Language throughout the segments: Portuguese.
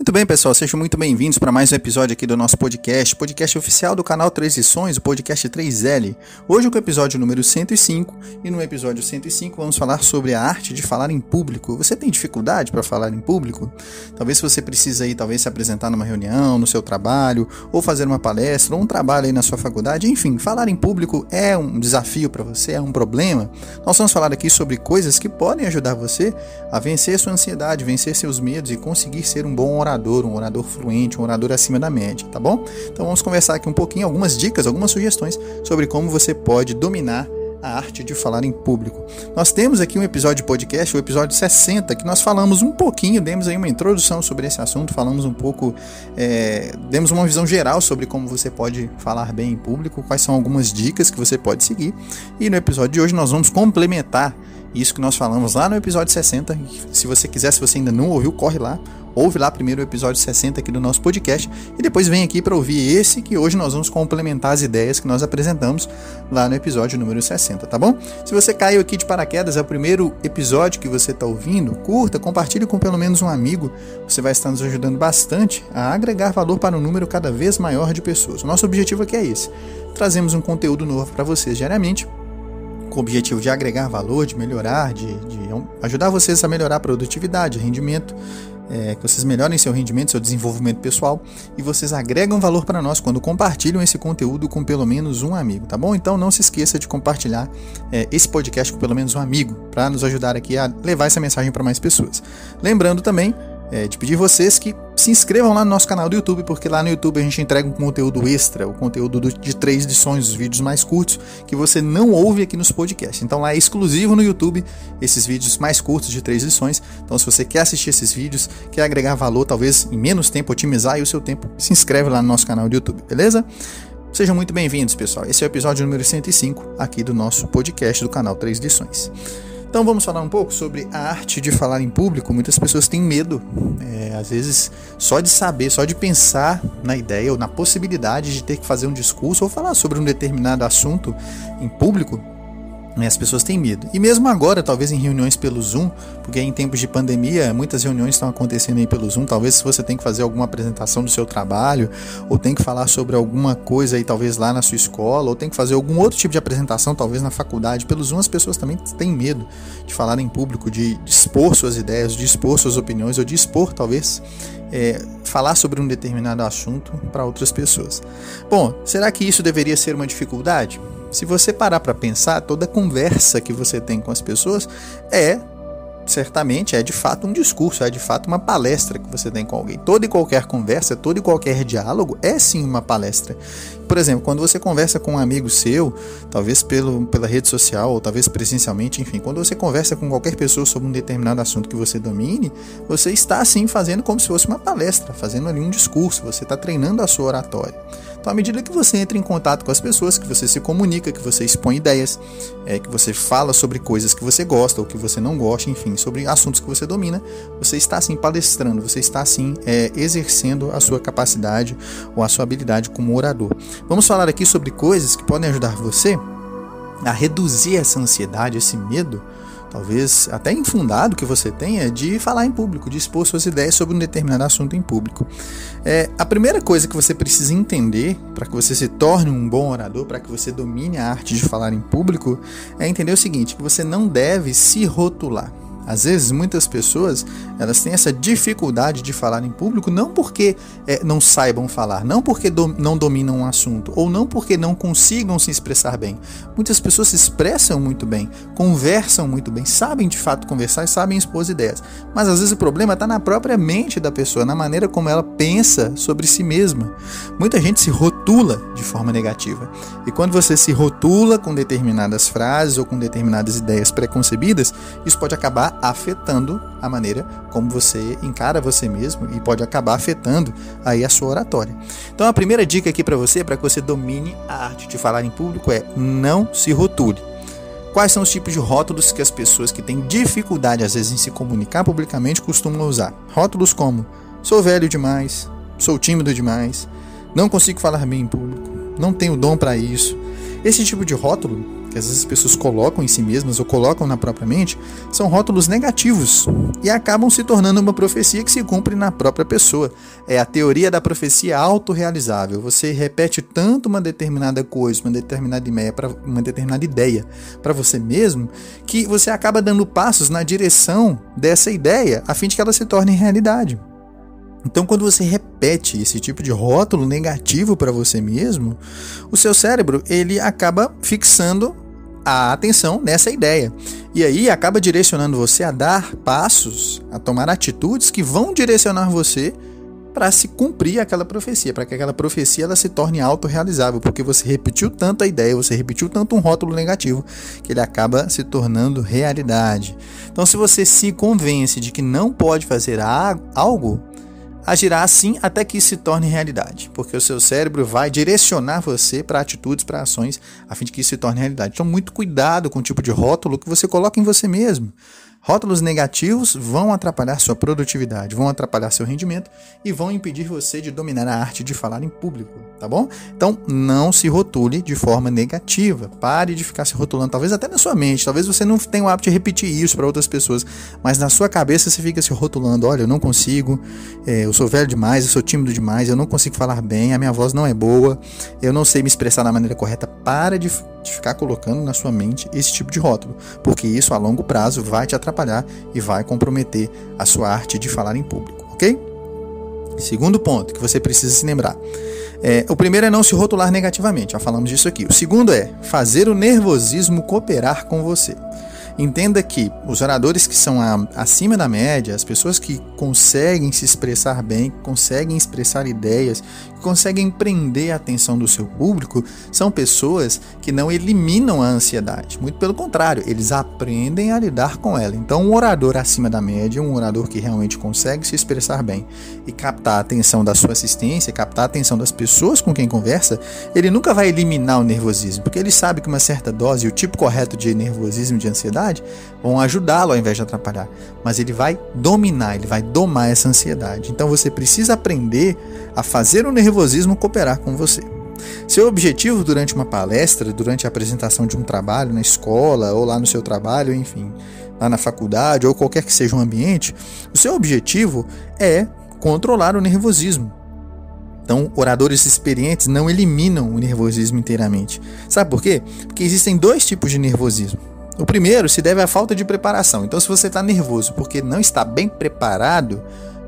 Muito bem, pessoal, sejam muito bem-vindos para mais um episódio aqui do nosso podcast, podcast oficial do canal Três Lições, o podcast 3L. Hoje com o episódio número 105 e no episódio 105 vamos falar sobre a arte de falar em público. Você tem dificuldade para falar em público? Talvez você precise aí, talvez se apresentar numa reunião, no seu trabalho, ou fazer uma palestra, ou um trabalho aí na sua faculdade, enfim, falar em público é um desafio para você, é um problema. Nós vamos falar aqui sobre coisas que podem ajudar você a vencer sua ansiedade, vencer seus medos e conseguir ser um bom orador orador, um orador fluente, um orador acima da média, tá bom? Então vamos conversar aqui um pouquinho, algumas dicas, algumas sugestões sobre como você pode dominar a arte de falar em público. Nós temos aqui um episódio de podcast, o episódio 60, que nós falamos um pouquinho, demos aí uma introdução sobre esse assunto, falamos um pouco, é, demos uma visão geral sobre como você pode falar bem em público, quais são algumas dicas que você pode seguir. E no episódio de hoje nós vamos complementar isso que nós falamos lá no episódio 60. Se você quiser, se você ainda não ouviu, corre lá ouve lá primeiro o episódio 60 aqui do nosso podcast e depois vem aqui para ouvir esse que hoje nós vamos complementar as ideias que nós apresentamos lá no episódio número 60, tá bom? Se você caiu aqui de paraquedas, é o primeiro episódio que você está ouvindo, curta, compartilhe com pelo menos um amigo, você vai estar nos ajudando bastante a agregar valor para um número cada vez maior de pessoas. Nosso objetivo aqui é esse: trazemos um conteúdo novo para vocês diariamente com o objetivo de agregar valor, de melhorar, de, de, ajudar vocês a melhorar a produtividade, rendimento é, que vocês melhorem seu rendimento, seu desenvolvimento pessoal e vocês agregam valor para nós quando compartilham esse conteúdo com pelo menos um amigo, tá bom? Então não se esqueça de compartilhar é, esse podcast com pelo menos um amigo para nos ajudar aqui a levar essa mensagem para mais pessoas. Lembrando também é, de pedir vocês que se inscrevam lá no nosso canal do YouTube, porque lá no YouTube a gente entrega um conteúdo extra, o conteúdo do, de três edições, os vídeos mais curtos, que você não ouve aqui nos podcasts. Então lá é exclusivo no YouTube esses vídeos mais curtos de três edições. Então se você quer assistir esses vídeos, quer agregar valor, talvez em menos tempo, otimizar aí o seu tempo, se inscreve lá no nosso canal do YouTube, beleza? Sejam muito bem-vindos, pessoal. Esse é o episódio número 105 aqui do nosso podcast do canal Três Lições. Então vamos falar um pouco sobre a arte de falar em público. Muitas pessoas têm medo, é, às vezes, só de saber, só de pensar na ideia ou na possibilidade de ter que fazer um discurso ou falar sobre um determinado assunto em público, as pessoas têm medo. E mesmo agora, talvez em reuniões pelo Zoom, porque em tempos de pandemia, muitas reuniões estão acontecendo aí pelo Zoom. Talvez se você tem que fazer alguma apresentação do seu trabalho, ou tem que falar sobre alguma coisa aí, talvez lá na sua escola, ou tem que fazer algum outro tipo de apresentação, talvez na faculdade, pelo Zoom, as pessoas também têm medo de falar em público, de, expor suas ideias, de expor suas opiniões, ou de expor, talvez, é, falar sobre um determinado assunto para outras pessoas. Bom, será que isso deveria ser uma dificuldade? Se você parar para pensar, toda conversa que você tem com as pessoas é certamente é de fato um discurso, é de fato uma palestra que você tem com alguém. Toda e qualquer conversa, todo e qualquer diálogo é sim uma palestra. Por exemplo, quando você conversa com um amigo seu, talvez pelo, pela rede social, ou talvez presencialmente, enfim, quando você conversa com qualquer pessoa sobre um determinado assunto que você domine, você está assim fazendo como se fosse uma palestra, fazendo ali um discurso, você está treinando a sua oratória. Então, à medida que você entra em contato com as pessoas, que você se comunica, que você expõe ideias, é, que você fala sobre coisas que você gosta ou que você não gosta, enfim, sobre assuntos que você domina, você está assim palestrando, você está assim é, exercendo a sua capacidade ou a sua habilidade como orador. Vamos falar aqui sobre coisas que podem ajudar você a reduzir essa ansiedade, esse medo talvez até infundado que você tenha, de falar em público, de expor suas ideias sobre um determinado assunto em público. É, a primeira coisa que você precisa entender para que você se torne um bom orador, para que você domine a arte de falar em público, é entender o seguinte: que você não deve se rotular. Às vezes, muitas pessoas elas têm essa dificuldade de falar em público, não porque é, não saibam falar, não porque do, não dominam um assunto, ou não porque não consigam se expressar bem. Muitas pessoas se expressam muito bem, conversam muito bem, sabem de fato conversar e sabem expor ideias. Mas às vezes o problema está na própria mente da pessoa, na maneira como ela pensa sobre si mesma. Muita gente se rotula de forma negativa. E quando você se rotula com determinadas frases ou com determinadas ideias preconcebidas, isso pode acabar afetando a maneira como você encara você mesmo e pode acabar afetando aí a sua oratória. Então a primeira dica aqui para você, para que você domine a arte de falar em público é não se rotule. Quais são os tipos de rótulos que as pessoas que têm dificuldade às vezes em se comunicar publicamente costumam usar? Rótulos como sou velho demais, sou tímido demais, não consigo falar bem em público, não tenho dom para isso. Esse tipo de rótulo que às vezes as pessoas colocam em si mesmas ou colocam na própria mente, são rótulos negativos e acabam se tornando uma profecia que se cumpre na própria pessoa. É a teoria da profecia autorrealizável. Você repete tanto uma determinada coisa, uma determinada ideia uma determinada ideia para você mesmo, que você acaba dando passos na direção dessa ideia a fim de que ela se torne realidade. Então, quando você repete esse tipo de rótulo negativo para você mesmo, o seu cérebro ele acaba fixando a atenção nessa ideia. E aí acaba direcionando você a dar passos, a tomar atitudes que vão direcionar você para se cumprir aquela profecia, para que aquela profecia ela se torne autorrealizável, porque você repetiu tanto a ideia, você repetiu tanto um rótulo negativo, que ele acaba se tornando realidade. Então, se você se convence de que não pode fazer algo, agirá assim até que se torne realidade, porque o seu cérebro vai direcionar você para atitudes, para ações, a fim de que isso se torne realidade. Então, muito cuidado com o tipo de rótulo que você coloca em você mesmo. Rótulos negativos vão atrapalhar sua produtividade, vão atrapalhar seu rendimento e vão impedir você de dominar a arte de falar em público, tá bom? Então, não se rotule de forma negativa. Pare de ficar se rotulando, talvez até na sua mente. Talvez você não tenha o hábito de repetir isso para outras pessoas, mas na sua cabeça você fica se rotulando: olha, eu não consigo, é, eu sou velho demais, eu sou tímido demais, eu não consigo falar bem, a minha voz não é boa, eu não sei me expressar da maneira correta. Para de de ficar colocando na sua mente esse tipo de rótulo, porque isso a longo prazo vai te atrapalhar e vai comprometer a sua arte de falar em público, ok? Segundo ponto que você precisa se lembrar. É, o primeiro é não se rotular negativamente, já falamos disso aqui. O segundo é fazer o nervosismo cooperar com você. Entenda que os oradores que são a, acima da média, as pessoas que conseguem se expressar bem, conseguem expressar ideias, conseguem prender a atenção do seu público, são pessoas que não eliminam a ansiedade. Muito pelo contrário, eles aprendem a lidar com ela. Então, um orador acima da média, um orador que realmente consegue se expressar bem e captar a atenção da sua assistência, captar a atenção das pessoas com quem conversa, ele nunca vai eliminar o nervosismo, porque ele sabe que uma certa dose, o tipo correto de nervosismo, de ansiedade, vão ajudá-lo ao invés de atrapalhar. Mas ele vai dominar, ele vai domar essa ansiedade. Então, você precisa aprender a fazer o nervosismo cooperar com você. Seu objetivo durante uma palestra, durante a apresentação de um trabalho na escola ou lá no seu trabalho, enfim, lá na faculdade ou qualquer que seja o ambiente, o seu objetivo é controlar o nervosismo. Então, oradores experientes não eliminam o nervosismo inteiramente. Sabe por quê? Porque existem dois tipos de nervosismo. O primeiro se deve à falta de preparação. Então, se você está nervoso porque não está bem preparado,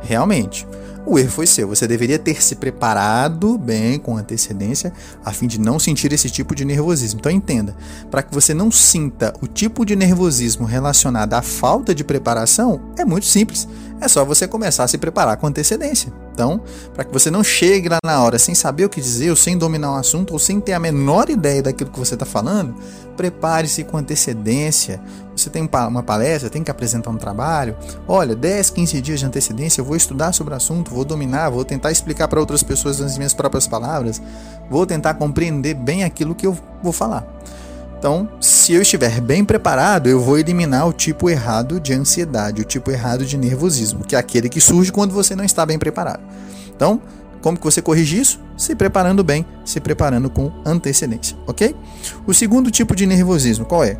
realmente, o erro foi seu. Você deveria ter se preparado bem com antecedência a fim de não sentir esse tipo de nervosismo. Então entenda, para que você não sinta o tipo de nervosismo relacionado à falta de preparação, é muito simples. É só você começar a se preparar com antecedência. Então, para que você não chegue lá na hora sem saber o que dizer, ou sem dominar o assunto, ou sem ter a menor ideia daquilo que você está falando, prepare-se com antecedência. Você tem uma palestra, tem que apresentar um trabalho. Olha, 10, 15 dias de antecedência, eu vou estudar sobre o assunto, vou dominar, vou tentar explicar para outras pessoas nas minhas próprias palavras, vou tentar compreender bem aquilo que eu vou falar. Então, se eu estiver bem preparado, eu vou eliminar o tipo errado de ansiedade, o tipo errado de nervosismo, que é aquele que surge quando você não está bem preparado. Então, como que você corrige isso? Se preparando bem, se preparando com antecedência, ok? O segundo tipo de nervosismo, qual é?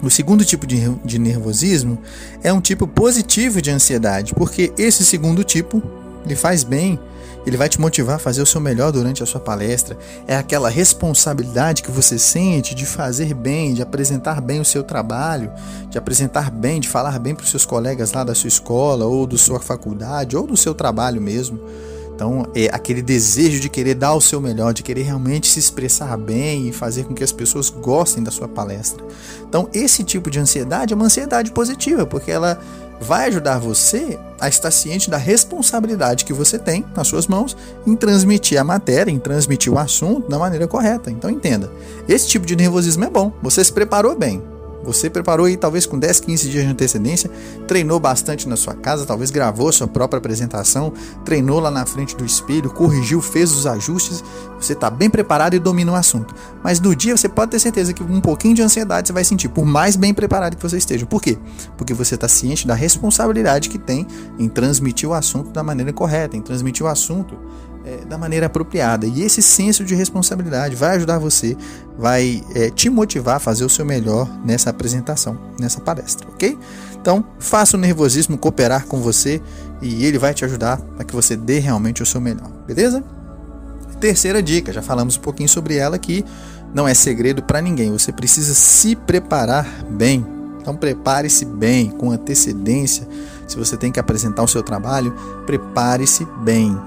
O segundo tipo de, de nervosismo é um tipo positivo de ansiedade, porque esse segundo tipo lhe faz bem ele vai te motivar a fazer o seu melhor durante a sua palestra. É aquela responsabilidade que você sente de fazer bem, de apresentar bem o seu trabalho, de apresentar bem, de falar bem para os seus colegas lá da sua escola, ou da sua faculdade, ou do seu trabalho mesmo. Então, é aquele desejo de querer dar o seu melhor, de querer realmente se expressar bem e fazer com que as pessoas gostem da sua palestra. Então, esse tipo de ansiedade é uma ansiedade positiva, porque ela vai ajudar você a estar ciente da responsabilidade que você tem nas suas mãos em transmitir a matéria, em transmitir o assunto da maneira correta. Então, entenda: esse tipo de nervosismo é bom, você se preparou bem, você preparou aí talvez com 10, 15 dias de antecedência, treinou bastante na sua casa, talvez gravou sua própria apresentação, treinou lá na frente do espelho, corrigiu, fez os ajustes, você está bem preparado e domina o assunto. Mas no dia você pode ter certeza que um pouquinho de ansiedade você vai sentir, por mais bem preparado que você esteja. Por quê? Porque você está ciente da responsabilidade que tem em transmitir o assunto da maneira correta, em transmitir o assunto é, da maneira apropriada. E esse senso de responsabilidade vai ajudar você, vai é, te motivar a fazer o seu melhor nessa apresentação, nessa palestra, ok? Então, faça o nervosismo cooperar com você e ele vai te ajudar para que você dê realmente o seu melhor, beleza? Terceira dica, já falamos um pouquinho sobre ela aqui, não é segredo para ninguém, você precisa se preparar bem. Então, prepare-se bem, com antecedência. Se você tem que apresentar o seu trabalho, prepare-se bem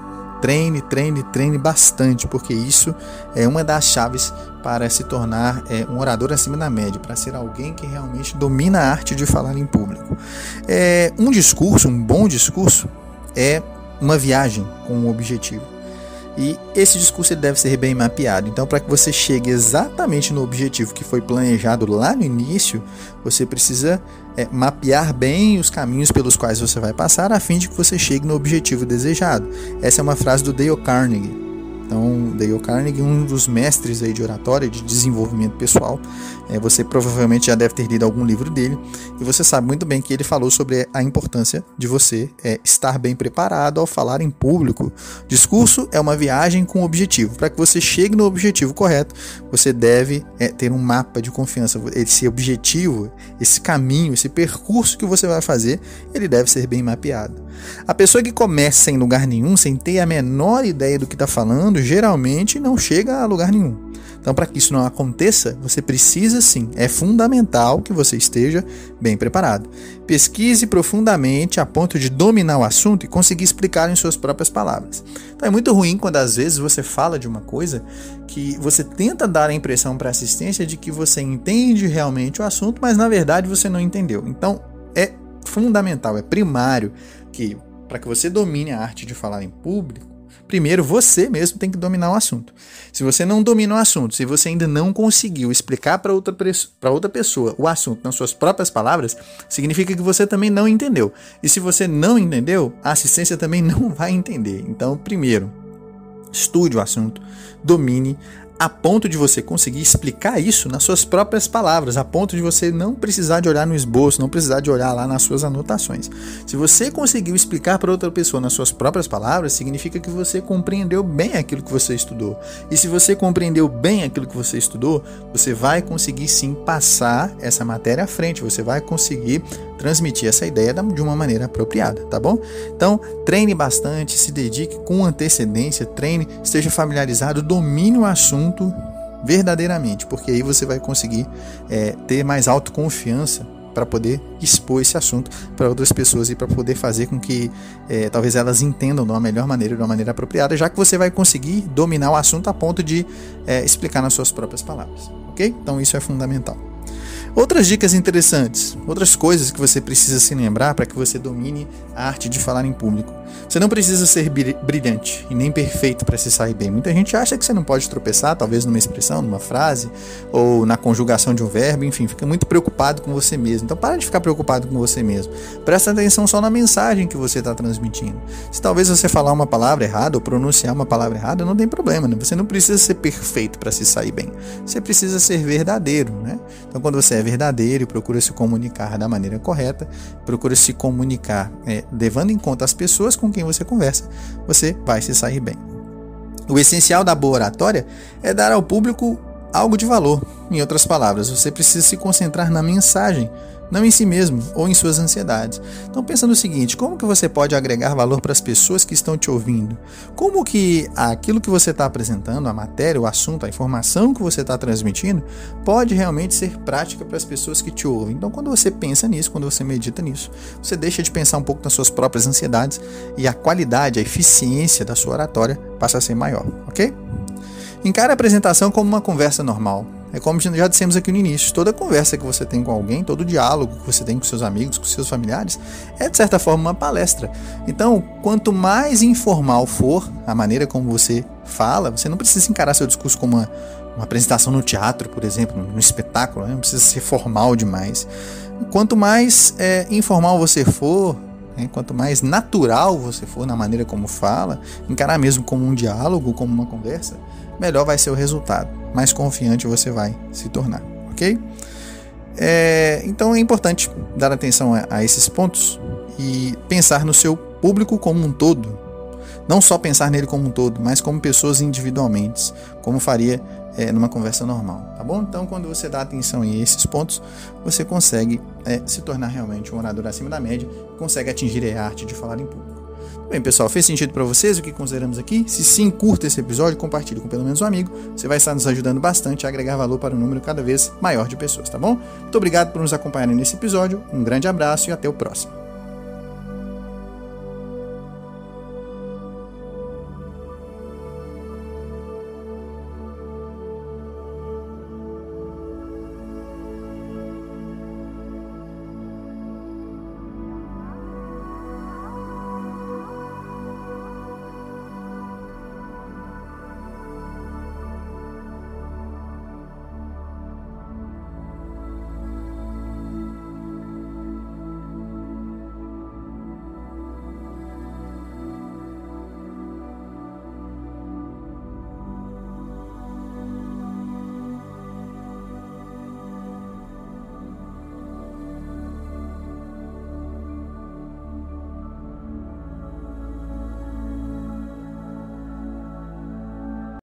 treine, treine, treine bastante, porque isso é uma das chaves para se tornar é, um orador acima da média, para ser alguém que realmente domina a arte de falar em público. É, um discurso, um bom discurso, é uma viagem com um objetivo. E esse discurso deve ser bem mapeado. Então, para que você chegue exatamente no objetivo que foi planejado lá no início, você precisa é, mapear bem os caminhos pelos quais você vai passar, a fim de que você chegue no objetivo desejado. Essa é uma frase do Dale Carnegie. Então, Dale Carnegie, um dos mestres aí de oratória, de desenvolvimento pessoal, é, você provavelmente já deve ter lido algum livro dele, e você sabe muito bem que ele falou sobre a importância de você é, estar bem preparado ao falar em público. Discurso é uma viagem com objetivo. Para que você chegue no objetivo correto, você deve é, ter um mapa de confiança. Esse objetivo, esse caminho, esse percurso que você vai fazer, ele deve ser bem mapeado. A pessoa que começa em lugar nenhum, sem ter a menor ideia do que está falando, geralmente não chega a lugar nenhum. Então, para que isso não aconteça, você precisa sim, é fundamental que você esteja bem preparado. Pesquise profundamente a ponto de dominar o assunto e conseguir explicar em suas próprias palavras. Então, é muito ruim quando às vezes você fala de uma coisa que você tenta dar a impressão para a assistência de que você entende realmente o assunto, mas na verdade você não entendeu. Então, é fundamental, é primário que para que você domine a arte de falar em público, primeiro você mesmo tem que dominar o assunto. Se você não domina o assunto, se você ainda não conseguiu explicar para outra, outra pessoa o assunto nas suas próprias palavras, significa que você também não entendeu. E se você não entendeu, a assistência também não vai entender. Então, primeiro, estude o assunto, domine, a ponto de você conseguir explicar isso nas suas próprias palavras, a ponto de você não precisar de olhar no esboço, não precisar de olhar lá nas suas anotações. Se você conseguiu explicar para outra pessoa nas suas próprias palavras, significa que você compreendeu bem aquilo que você estudou. E se você compreendeu bem aquilo que você estudou, você vai conseguir sim passar essa matéria à frente, você vai conseguir transmitir essa ideia de uma maneira apropriada, tá bom? Então, treine bastante, se dedique com antecedência, treine, esteja familiarizado, domine o assunto verdadeiramente, porque aí você vai conseguir é, ter mais autoconfiança para poder expor esse assunto para outras pessoas e para poder fazer com que é, talvez elas entendam de uma melhor maneira, de uma maneira apropriada, já que você vai conseguir dominar o assunto a ponto de é, explicar nas suas próprias palavras, ok? Então isso é fundamental. Outras dicas interessantes, outras coisas que você precisa se lembrar para que você domine a arte de falar em público. Você não precisa ser brilhante e nem perfeito para se sair bem. Muita gente acha que você não pode tropeçar, talvez numa expressão, numa frase, ou na conjugação de um verbo, enfim, fica muito preocupado com você mesmo. Então, para de ficar preocupado com você mesmo. Presta atenção só na mensagem que você está transmitindo. Se talvez você falar uma palavra errada ou pronunciar uma palavra errada, não tem problema. Né? Você não precisa ser perfeito para se sair bem. Você precisa ser verdadeiro. Né? Então, quando você é verdadeiro e procura se comunicar da maneira correta, procura se comunicar é, levando em conta as pessoas com quem você conversa, você vai se sair bem. O essencial da boa oratória é dar ao público algo de valor. Em outras palavras, você precisa se concentrar na mensagem não em si mesmo ou em suas ansiedades. Então pensa no seguinte, como que você pode agregar valor para as pessoas que estão te ouvindo? Como que aquilo que você está apresentando, a matéria, o assunto, a informação que você está transmitindo, pode realmente ser prática para as pessoas que te ouvem? Então quando você pensa nisso, quando você medita nisso, você deixa de pensar um pouco nas suas próprias ansiedades e a qualidade, a eficiência da sua oratória passa a ser maior, ok? Encare a apresentação como uma conversa normal. É como já dissemos aqui no início, toda conversa que você tem com alguém, todo diálogo que você tem com seus amigos, com seus familiares, é de certa forma uma palestra. Então, quanto mais informal for a maneira como você fala, você não precisa encarar seu discurso como uma, uma apresentação no teatro, por exemplo, no espetáculo, né? não precisa ser formal demais. Quanto mais é, informal você for, né? quanto mais natural você for na maneira como fala, encarar mesmo como um diálogo, como uma conversa, melhor vai ser o resultado, mais confiante você vai se tornar, ok? É, então é importante dar atenção a, a esses pontos e pensar no seu público como um todo. Não só pensar nele como um todo, mas como pessoas individualmente, como faria é, numa conversa normal, tá bom? Então, quando você dá atenção em esses pontos, você consegue é, se tornar realmente um orador acima da média, consegue atingir a arte de falar em público. Bem, pessoal, fez sentido para vocês o que consideramos aqui? Se sim, curta esse episódio, compartilhe com pelo menos um amigo. Você vai estar nos ajudando bastante a agregar valor para um número cada vez maior de pessoas, tá bom? Muito obrigado por nos acompanharem nesse episódio. Um grande abraço e até o próximo.